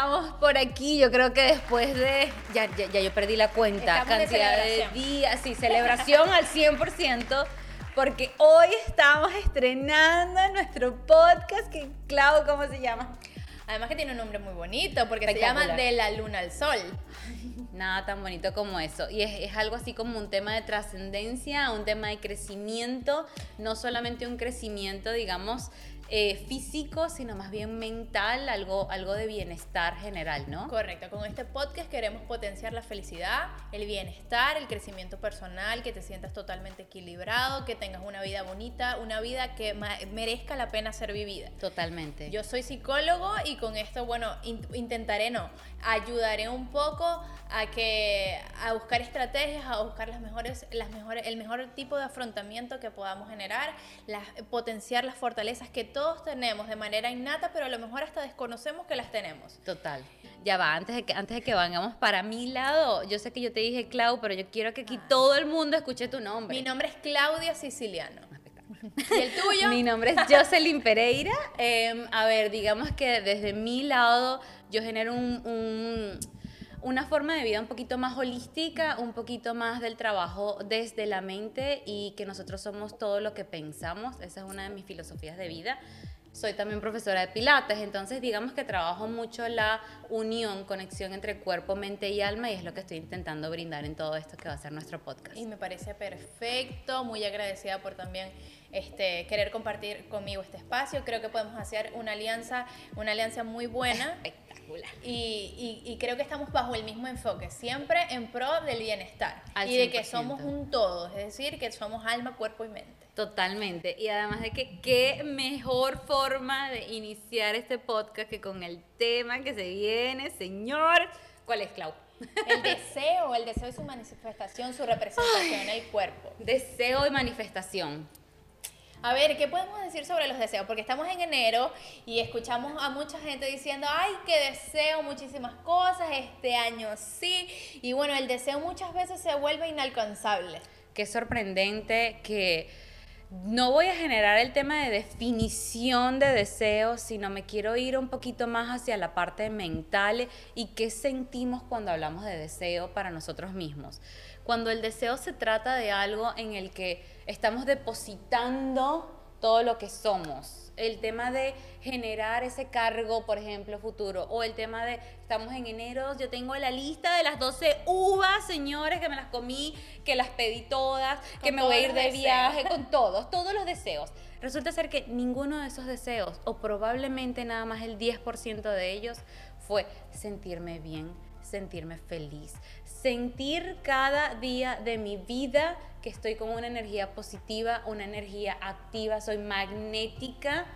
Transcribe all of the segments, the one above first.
estamos por aquí. Yo creo que después de. Ya, ya, ya yo perdí la cuenta. Estamos de cantidad de, celebración. días. Sí, celebración al 100%. Porque hoy estamos estrenando nuestro podcast. Que, Clau, ¿cómo se llama? Además que tiene un nombre muy bonito porque se llama. De la luna al sol. Nada tan bonito como eso. Y es, es algo así como un tema de trascendencia, un tema de crecimiento, no solamente un crecimiento, digamos, eh, físico, sino más bien mental, algo, algo de bienestar general, ¿no? Correcto, con este podcast queremos potenciar la felicidad, el bienestar, el crecimiento personal, que te sientas totalmente equilibrado, que tengas una vida bonita, una vida que merezca la pena ser vivida. Totalmente. Yo soy psicólogo y con esto, bueno, in- intentaré, no, ayudaré un poco a que a buscar estrategias, a buscar las mejores, las mejores, el mejor tipo de afrontamiento que podamos generar, las- potenciar las fortalezas que todos tenemos de manera innata, pero a lo mejor hasta desconocemos que las tenemos. Total. Ya va, antes de que antes de que vayamos para mi lado, yo sé que yo te dije Clau, pero yo quiero que aquí todo el mundo escuche tu nombre. Mi nombre es Claudia Siciliano. ¿Y el tuyo? Mi nombre es Jocelyn Pereira. Eh, a ver, digamos que desde mi lado yo genero un- un- una forma de vida un poquito más holística, un poquito más del trabajo desde la mente y que nosotros somos todo lo que pensamos. Esa es una de mis filosofías de vida. Soy también profesora de Pilates, entonces digamos que trabajo mucho la unión, conexión entre cuerpo, mente y alma y es lo que estoy intentando brindar en todo esto que va a ser nuestro podcast. Y me parece perfecto, muy agradecida por también este, querer compartir conmigo este espacio. Creo que podemos hacer una alianza, una alianza muy buena. Y, y- y creo que estamos bajo el mismo enfoque, siempre en pro del bienestar Al y de que 100%. somos un todo, es decir, que somos alma, cuerpo y mente. Totalmente. Y además de que qué mejor forma de iniciar este podcast que con el tema que se viene, señor. ¿Cuál es, Clau? El deseo, el deseo es su manifestación, su representación en el cuerpo. Deseo y manifestación. A ver, ¿qué podemos decir sobre los deseos? Porque estamos en enero y escuchamos a mucha gente diciendo, ay, que deseo muchísimas cosas, este año sí. Y bueno, el deseo muchas veces se vuelve inalcanzable. Qué sorprendente que no voy a generar el tema de definición de deseos, sino me quiero ir un poquito más hacia la parte mental y qué sentimos cuando hablamos de deseo para nosotros mismos. Cuando el deseo se trata de algo en el que estamos depositando todo lo que somos. El tema de generar ese cargo, por ejemplo, futuro. O el tema de, estamos en enero, yo tengo la lista de las 12 uvas, señores, que me las comí, que las pedí todas, que Con me voy a ir de deseos. viaje, con todos, todos los deseos. Resulta ser que ninguno de esos deseos, o probablemente nada más el 10% de ellos, fue sentirme bien, sentirme feliz, sentir cada día de mi vida que estoy con una energía positiva, una energía activa, soy magnética.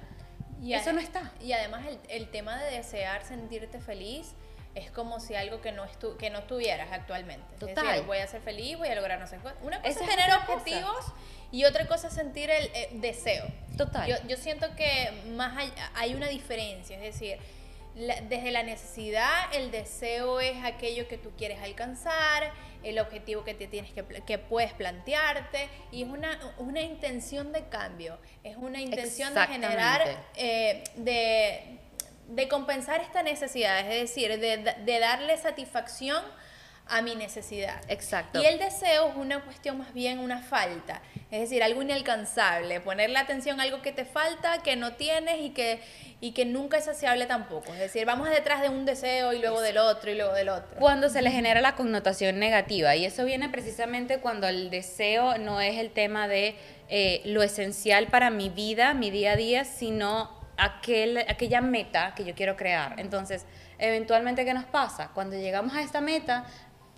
Y Eso no está. Y además el, el tema de desear sentirte feliz es como si algo que no, estu que no tuvieras actualmente. Es Total. decir, voy a ser feliz, voy a lograr no sé. Una cosa Esa es es tener cosa. objetivos y otra cosa es sentir el eh, deseo. Total. Yo, yo siento que más hay, hay una diferencia, es decir, la- desde la necesidad, el deseo es aquello que tú quieres alcanzar, el objetivo que te tienes que, que puedes plantearte, y es una, una intención de cambio, es una intención de generar, eh, de, de compensar esta necesidad, es decir, de, de darle satisfacción a mi necesidad. Exacto. Y el deseo es una cuestión más bien una falta, es decir, algo inalcanzable, ponerle atención a algo que te falta, que no tienes y que, y que nunca es saciable tampoco. Es decir, vamos detrás de un deseo y luego del otro y luego del otro. Cuando se le genera la connotación negativa. Y eso viene precisamente cuando el deseo no es el tema de eh, lo esencial para mi vida, mi día a día, sino aquel, aquella meta que yo quiero crear. Entonces, eventualmente, ¿qué nos pasa? Cuando llegamos a esta meta,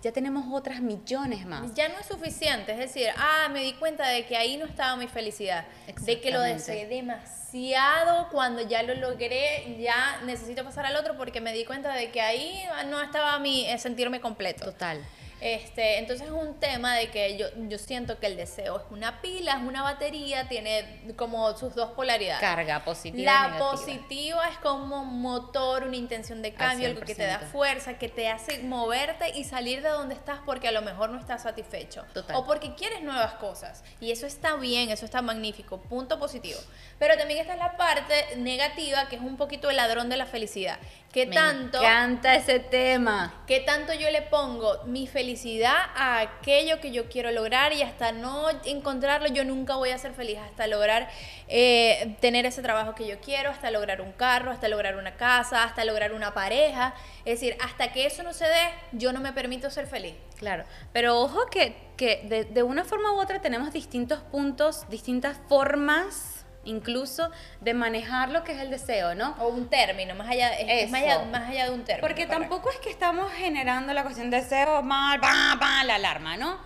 ya tenemos otras millones más. Ya no es suficiente, es decir, ah, me di cuenta de que ahí no estaba mi felicidad, de que lo deseé demasiado, cuando ya lo logré, ya necesito pasar al otro porque me di cuenta de que ahí no estaba mi eh, sentirme completo. Total. Este, entonces es un tema de que yo, yo siento que el deseo es una pila, es una batería, tiene como sus dos polaridades. Carga positiva. La negativa. positiva es como motor, una intención de cambio, algo que te da 100%. fuerza, que te hace moverte y salir de donde estás porque a lo mejor no estás satisfecho. Total. O porque quieres nuevas cosas. Y eso está bien, eso está magnífico, punto positivo. Pero también está la parte negativa, que es un poquito el ladrón de la felicidad. ¿Qué Me tanto... encanta ese tema. ¿Qué tanto yo le pongo mi felicidad a aquello que yo quiero lograr y hasta no encontrarlo yo nunca voy a ser feliz hasta lograr eh, tener ese trabajo que yo quiero, hasta lograr un carro, hasta lograr una casa, hasta lograr una pareja? Es decir, hasta que eso no se dé, yo no me permito ser feliz. Claro, pero ojo que, que de una forma u otra tenemos distintos puntos, distintas formas incluso de manejar lo que es el deseo, ¿no? O un término, más allá, es- más allá, Eso. más allá de un término. Porque correcto. tampoco es que estamos generando la cuestión de deseo mal, pa, pa, la alarma, ¿no?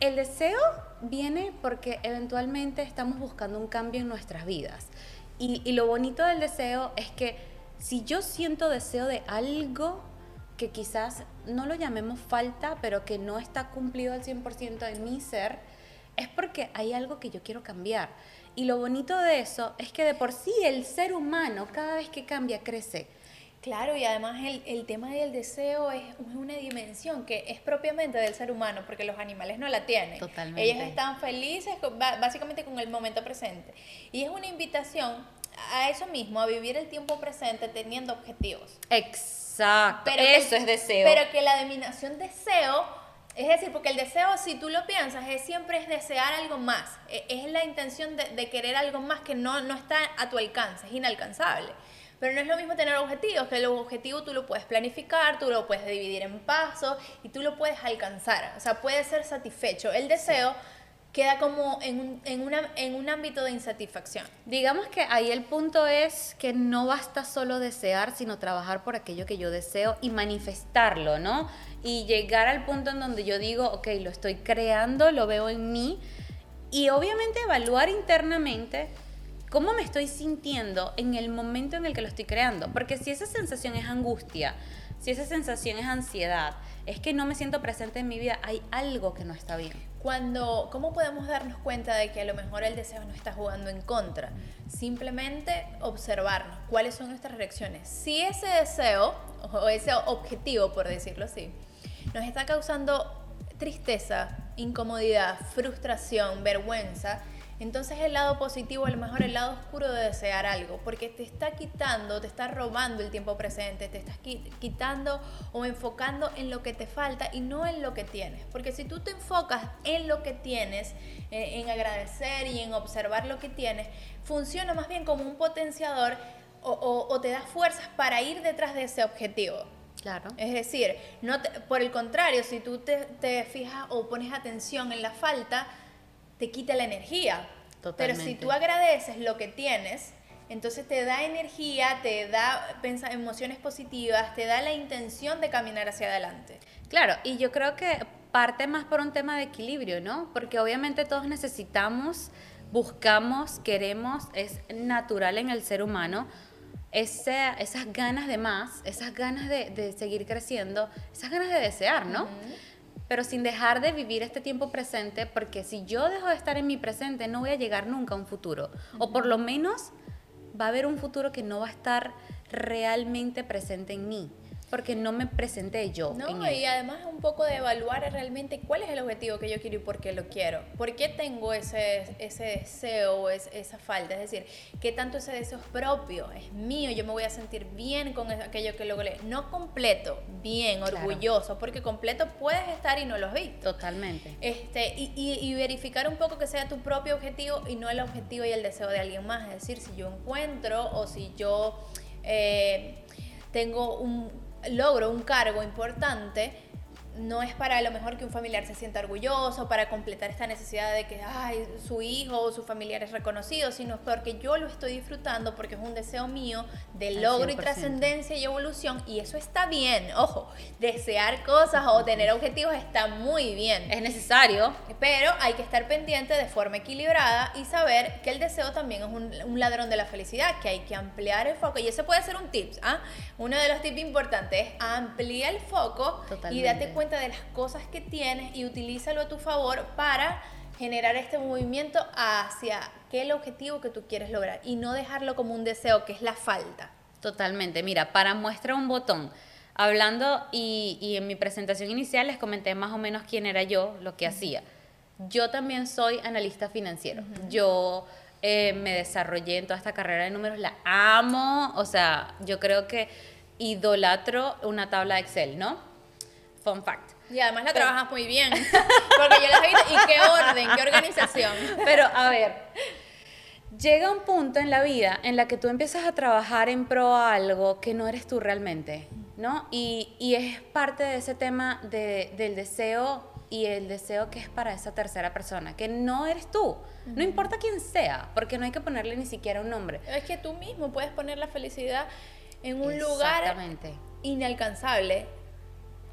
El deseo viene porque eventualmente estamos buscando un cambio en nuestras vidas. Y, y lo bonito del deseo es que si yo siento deseo de algo que quizás no lo llamemos falta, pero que no está cumplido al 100% en mi ser, es porque hay algo que yo quiero cambiar. Y lo bonito de eso es que de por sí el ser humano cada vez que cambia crece. Claro, y además el, el tema del deseo es, una dimensión que es propiamente del ser humano, porque los animales no la tienen. Totalmente. Ellos están felices con- básicamente con el momento presente. Y es una invitación a eso mismo, a vivir el tiempo presente teniendo objetivos. Exacto. que- Eso es deseo. Pero que la denominación deseo, es decir, porque el deseo, si tú lo piensas, es, siempre es desear algo más. E- Es la intención de, de querer algo más que no, no está a tu alcance, es inalcanzable. Pero no es lo mismo tener objetivos, que los objetivos tú lo puedes planificar, tú lo puedes dividir en pasos y tú lo puedes alcanzar. O sea, puedes ser satisfecho. El deseo queda como en un, en una, en un ámbito de insatisfacción. Digamos que ahí el punto es que no basta solo desear, sino trabajar por aquello que yo deseo y manifestarlo, ¿no? Y llegar al punto en donde yo digo, ok, lo estoy creando, lo veo en mí y obviamente evaluar internamente cómo me estoy sintiendo en el momento en el que lo estoy creando. Porque si esa sensación es angustia, si esa sensación es ansiedad, es que no me siento presente en mi vida, hay algo que no está bien. Cuando, ¿cómo podemos darnos cuenta de que a lo mejor el deseo nos está jugando en contra? Simplemente observarnos cuáles son nuestras reacciones. Si ese deseo o ese objetivo, por decirlo así, nos está causando tristeza, incomodidad, frustración, vergüenza, entonces el lado positivo, a lo mejor el lado oscuro de desear algo, porque te está quitando, te está robando el tiempo presente, te estás qui- quitando o enfocando en lo que te falta y no en lo que tienes. Porque si tú te enfocas en lo que tienes, eh, en agradecer y en observar lo que tienes, funciona más bien como un potenciador o, o- o te da fuerzas para ir detrás de ese objetivo. Claro. Es decir, no te- por el contrario, si tú te, te fijas o pones atención en la falta, te quita la energía. Pero si Totalmente. tú agradeces lo que tienes, entonces te da energía, te da pensa- emociones positivas, te da la intención de caminar hacia adelante. Claro, y yo creo que parte más por un tema de equilibrio, ¿no? Porque obviamente todos necesitamos, buscamos, queremos, es natural en el ser humano ese- esas ganas de más, esas ganas de, de seguir creciendo, esas ganas de desear, ¿no? Pero sin dejar de vivir este tiempo presente, porque si yo dejo de estar en mi presente, no voy a llegar nunca a un futuro. O por lo menos va a haber un futuro que no va a estar realmente presente en mí, porque no me presenté yo. No, y además un poco de evaluar realmente cuál es el objetivo que yo quiero y por qué lo quiero. ¿Por qué tengo ese, ese deseo o es- esa falta? Es decir, ¿qué tanto ese deseo es propio? Es mío, yo me voy a sentir bien con aquello que logré. No completo, bien, Claro. orgulloso, porque completo puedes estar y no lo has visto. Totalmente. Este, y, y- y verificar un poco que sea tu propio objetivo y no el objetivo y el deseo de alguien más. Es decir, si yo encuentro o si yo eh, tengo un logro, un cargo importante, no es para lo mejor que un familiar se sienta orgulloso, para completar esta necesidad de que ay, su hijo o su familiar es reconocido, sino porque yo lo estoy disfrutando, porque es un deseo mío de logro y 100%. trascendencia y evolución, y eso está bien. Ojo, desear cosas o tener objetivos está muy bien. Es necesario. Pero hay que estar pendiente de forma equilibrada y saber que el deseo también es un, un ladrón de la felicidad, que hay que ampliar el foco. Y ese puede ser un tip, ¿ah? Uno de los tips importantes es amplía el foco y date cuenta cuenta de las cosas que tienes y utilízalo a tu favor para generar este movimiento hacia qué es el objetivo que tú quieres lograr y no dejarlo como un deseo, que es la falta. Totalmente. Mira, para muestra un botón. Hablando y, y en mi presentación inicial les comenté más o menos quién era yo, lo que hacía. Yo también soy analista financiero. Yo eh, me desarrollé en toda esta carrera de números, la amo. O sea, yo creo que idolatro una tabla de Excel, ¿no? Fun fact. Y además la trabajas muy bien. Porque yo la he visto. ¿Y qué orden? ¿Qué organización? Pero a ver, llega un punto en la vida en la que tú empiezas a trabajar en pro a algo que no eres tú realmente, ¿no? Y, y es parte de ese tema de- del deseo y el deseo que es para esa tercera persona, que no eres tú. No importa quién sea, porque no hay que ponerle ni siquiera un nombre. Es que tú mismo puedes poner la felicidad en un lugar Exactamente. inalcanzable.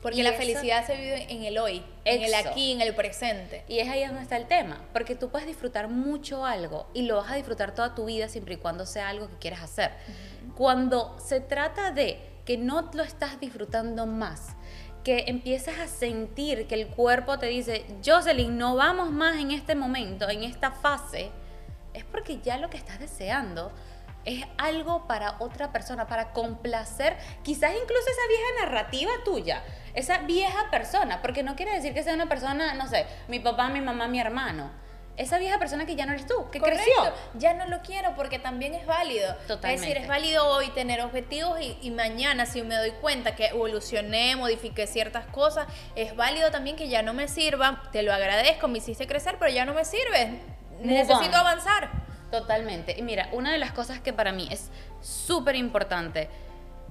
Porque Y la eso- felicidad se vive en el hoy, en el Eso. aquí, en el presente. Y es ahí donde está el tema, porque tú puedes disfrutar mucho algo y lo vas a disfrutar toda tu vida siempre y cuando sea algo que quieres hacer. Cuando se trata de que no lo estás disfrutando más, que empiezas a sentir que el cuerpo te dice, Jocelyn, no vamos más en este momento, en esta fase, es porque ya lo que estás deseando es algo para otra persona, para complacer quizás incluso esa vieja narrativa tuya, esa vieja persona, porque no quiere decir que sea una persona, no sé, mi papá, mi mamá, mi hermano. Esa vieja persona que ya no eres tú, que Correcto. creció. Ya no lo quiero porque también es válido. Es Totalmente. decir, es válido hoy tener objetivos y, y mañana si me doy cuenta que evolucioné, modifiqué ciertas cosas, es válido también que ya no me sirva. Te lo agradezco, me hiciste crecer, pero ya no me sirve. Necesito avanzar. Totalmente. Y mira, una de las cosas que para mí es súper importante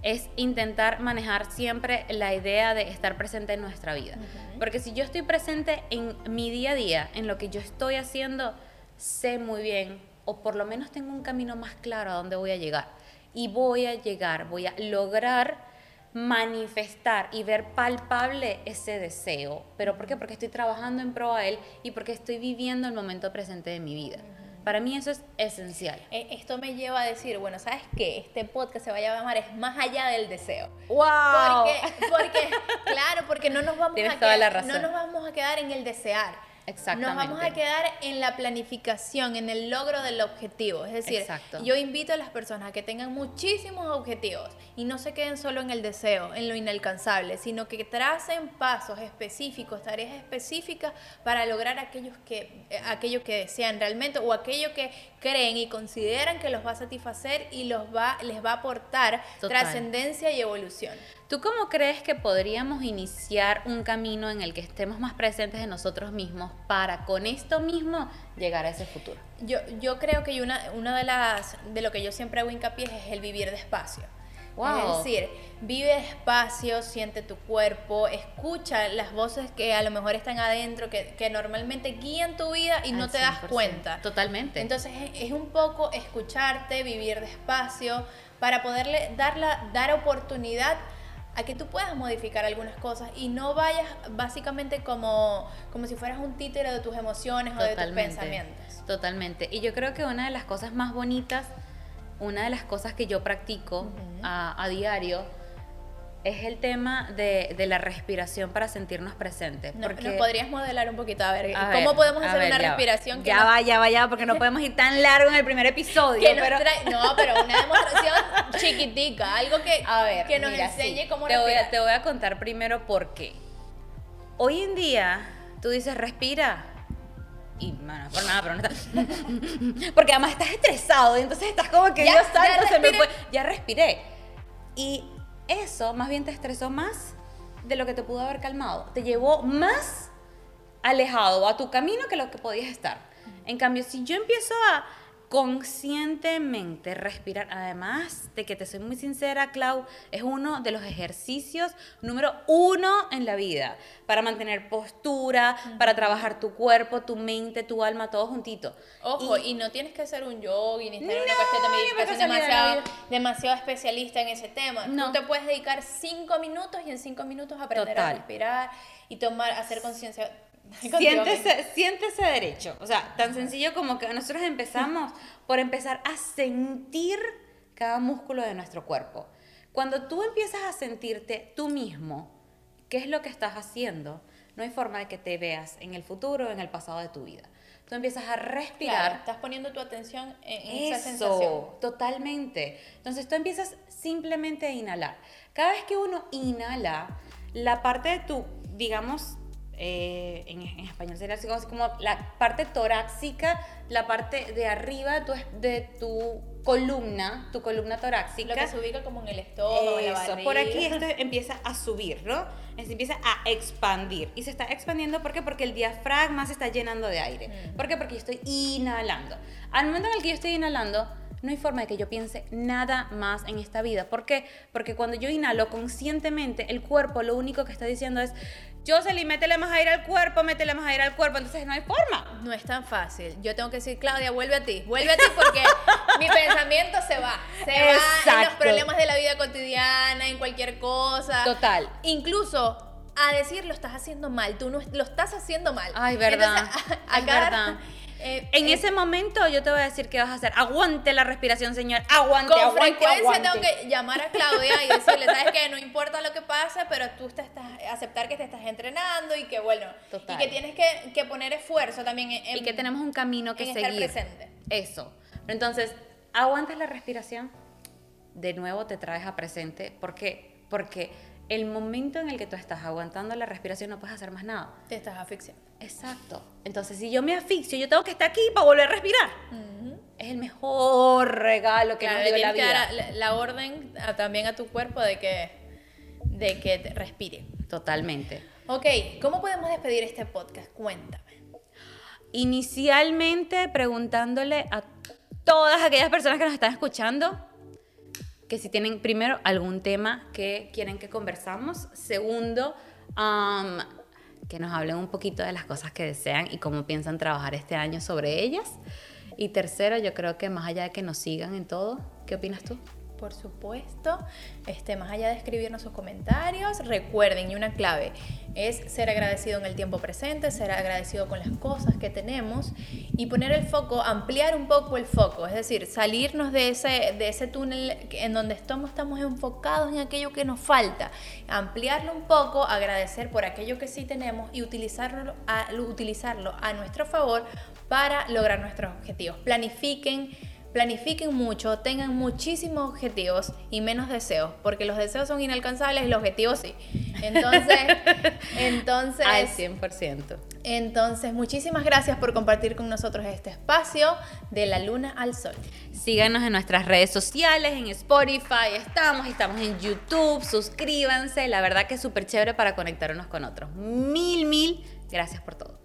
es intentar manejar siempre la idea de estar presente en nuestra vida. Porque si yo estoy presente en mi día a día, en lo que yo estoy haciendo, sé muy bien, o por lo menos tengo un camino más claro a dónde voy a llegar. Y voy a llegar, voy a lograr manifestar y ver palpable ese deseo. ¿Pero por qué? Porque estoy trabajando en pro a él y porque estoy viviendo el momento presente de mi vida. Para mí eso es esencial. Eh, Esto me lleva a decir, bueno, ¿sabes qué? Este podcast se va a llamar Es más allá del deseo. ¡Wow! Porque, porque, claro, porque no nos vamos Tienes a toda quedar, la razón. no nos vamos a quedar en el desear. Exactamente. Nos vamos a quedar en la planificación, en el logro del objetivo. Es decir, Exacto. yo invito a las personas a que tengan muchísimos objetivos y no se queden solo en el deseo, en lo inalcanzable, sino que tracen pasos específicos, tareas específicas para lograr aquellos que, eh, aquello que desean realmente o aquello que creen y consideran que los va a satisfacer y los va, les va a aportar trascendencia y evolución. ¿Tú cómo crees que podríamos iniciar un camino en el que estemos más presentes de nosotros mismos para con esto mismo llegar a ese futuro? Yo, yo creo que una, una de las de lo que yo siempre hago hincapié es el vivir despacio. Wow. Es decir, vive despacio, siente tu cuerpo, escucha las voces que a lo mejor están adentro, que, que normalmente guían tu vida y no te das 100%. cuenta. Totalmente. Entonces es, es un poco escucharte, vivir despacio, para poderle dar, la, dar oportunidad a que tú puedas modificar algunas cosas y no vayas básicamente como, como si fueras un títere de tus emociones o de tus pensamientos. Totalmente. Y yo creo que una de las cosas más bonitas, una de las cosas que yo practico a, a diario, es el tema de, de la respiración para sentirnos presentes. No, porque ¿Nos podrías modelar un poquito? A ver, A ¿cómo ver, podemos hacer ver, una ya va. respiración que ya nos- va, ya va, ya va, porque no podemos ir tan largo en el primer episodio. que pero- trae- No, pero una demostración chiquitica, algo que, A ver, que nos mira, enseñe sí. cómo te voy, respirar. a, te voy a contar primero por qué. Hoy en día, tú dices, respira. Y, bueno, por nada, pero no está. Porque además estás estresado y entonces estás como que Ya, Dios ya santo, se me fue. Ya respiré. Y eso más bien te estresó más de lo que te pudo haber calmado. Te llevó más alejado a tu camino que lo que podías estar. En cambio, si yo empiezo a conscientemente respirar, además de que te soy muy sincera, Clau, es uno de los ejercicios número uno en la vida para mantener postura, para trabajar tu cuerpo, tu mente, tu alma, todo juntito. Ojo, Y- y, no tienes que ser un yogi, ni estar en una No, cuestión de meditación demasiado, demasiado especialista en ese tema. No. Tú te puedes dedicar cinco minutos y en cinco minutos aprender Total. a respirar y tomar, hacer conciencia. Siéntese, siéntese derecho. O sea, tan sencillo como que nosotros empezamos por empezar a sentir cada músculo de nuestro cuerpo. Cuando tú empiezas a sentirte tú mismo, qué es lo que estás haciendo, no hay forma de que te veas en el futuro o en el pasado de tu vida. Tú empiezas a respirar. Claro, estás poniendo tu atención en, en esa Eso, sensación. totalmente. Entonces tú empiezas simplemente a inhalar. Cada vez que uno inhala, la parte de tu, digamos, eh, en, en español sería así como, la parte torácica, la parte de arriba de tu, de tu columna, tu columna torácica. Lo que se ubica como en el estómago, en la Eso, barriga. por aquí esto empieza a subir, ¿no? Se empieza a expandir. Y se está expandiendo, ¿por qué? Porque el diafragma se está llenando de aire. Mm. ¿Por qué? Porque yo estoy inhalando. Al momento en el que yo estoy inhalando, no hay forma de que yo piense nada más en esta vida. ¿Por qué? Porque cuando yo inhalo conscientemente, el cuerpo lo único que está diciendo es, Jocelyn, métele más aire al cuerpo, métele más aire al cuerpo. Entonces no hay forma. No es tan fácil. Yo tengo que decir, Claudia, vuelve a ti. Vuelve a ti porque mi pensamiento se va. Se va en los problemas de la vida cotidiana, en cualquier cosa. Total. Incluso a decir lo estás haciendo mal. Tú no lo estás haciendo mal. Ay, verdad. Entonces, a- a Es cada- verdad. Eh, En eh, ese momento yo te voy a decir qué vas a hacer. Aguante la respiración, señor. Aguante, con aguante, frecuencia aguante. tengo que llamar a Claudia y decirle, sabes que no importa lo que pase, pero tú te estás, aceptar que te estás entrenando y que bueno, Total. y que tienes que, que poner esfuerzo también en, y que tenemos un camino que en seguir. estar presente. Eso. Entonces, aguantas la respiración, de nuevo te traes a presente. ¿Por qué? Porque el momento en el que tú estás aguantando la respiración no puedes hacer más nada. Te estás asfixiando. Exacto. Entonces, si yo me asfixio, yo tengo que estar aquí para volver a respirar. Es el mejor regalo que Claro, nos dio la que vida. dar la, la orden a- también a tu cuerpo de que, de que te respire. Totalmente. Ok, ¿cómo podemos despedir este podcast? Cuéntame. Inicialmente preguntándole a todas aquellas personas que nos están escuchando que si tienen primero algún tema que quieren que conversamos. Segundo, que nos hablen un poquito de las cosas que desean y cómo piensan trabajar este año sobre ellas. Y tercero, yo creo que más allá de que nos sigan en todo, ¿qué opinas tú? Por supuesto, este, más allá de escribirnos sus comentarios, recuerden, y una clave, es ser agradecido en el tiempo presente, ser agradecido con las cosas que tenemos y poner el foco, ampliar un poco el foco, es decir, salirnos de ese, de ese túnel en donde estamos, estamos enfocados en aquello que nos falta, ampliarlo un poco, agradecer por aquello que sí tenemos y utilizarlo a, utilizarlo a nuestro favor para lograr nuestros objetivos. Planifiquen Planifiquen mucho, tengan muchísimos objetivos y menos deseos, porque los deseos son inalcanzables y los objetivos sí. Entonces, entonces, Al 100%. entonces, muchísimas gracias por compartir con nosotros este espacio de la luna al sol. Síganos en nuestras redes sociales, en Spotify, estamos, estamos en YouTube, suscríbanse, la verdad que es súper chévere para conectar unos con otros. Mil, mil gracias por todo.